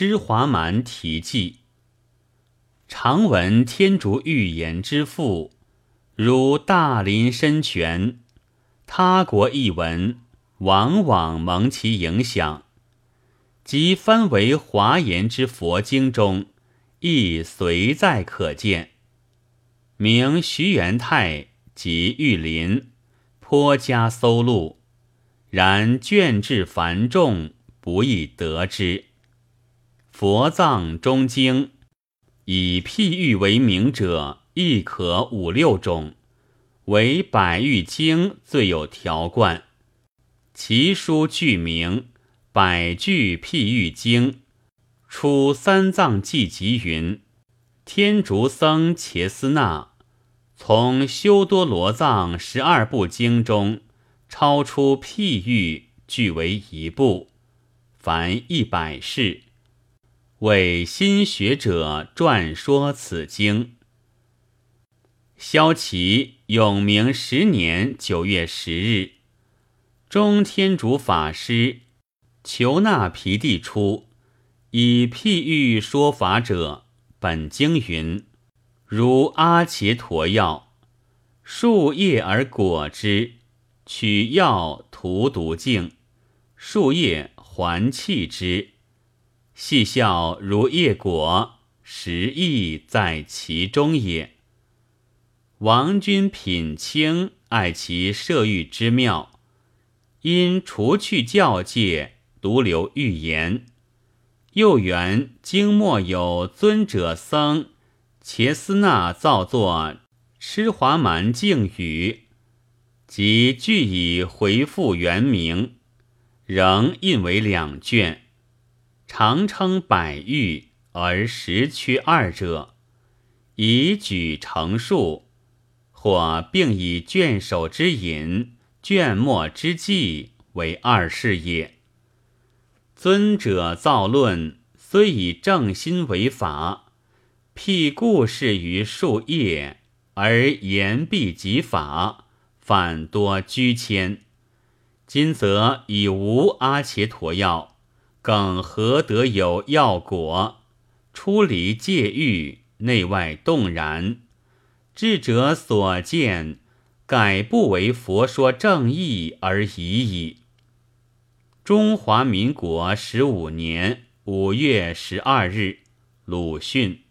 施华蛮题记。常闻天竺预言之父，如大林深泉，他国译文往往蒙其影响，即翻为华严之佛经中，亦随在可见。名徐元泰及玉林，颇加搜录，然卷质繁重，不易得之。佛藏中经。以譬喻为名者，亦可五六种，唯《百喻经》最有条贯。其书具名《百句譬喻经》，出三藏记集云：天竺僧伽斯那从修多罗藏十二部经中超出譬喻，俱为一部，凡一百事。为新学者传说此经。萧齐永明十年九月十日，中天竺法师求那毗地出，以譬喻说法者，本经云：如阿伽陀药，树叶而果之，取药涂毒净，树叶还弃之。细笑如叶果，实意在其中也。王君品清爱其摄欲之妙，因除去教戒，独留寓言。又缘经末有尊者僧伽斯那造作痴华蛮净语，即俱以回复原名，仍印为两卷。常称百喻而实缺二者，以举成数，或并以卷首之引、卷末之记为二事也。尊者造论虽以正心为法，辟故事于树叶，而言必及法，反多居谦。今则以无阿且陀药。更何得有要果？出离戒欲，内外动然。智者所见，改不为佛说正义而已矣。中华民国十五年五月十二日，鲁迅。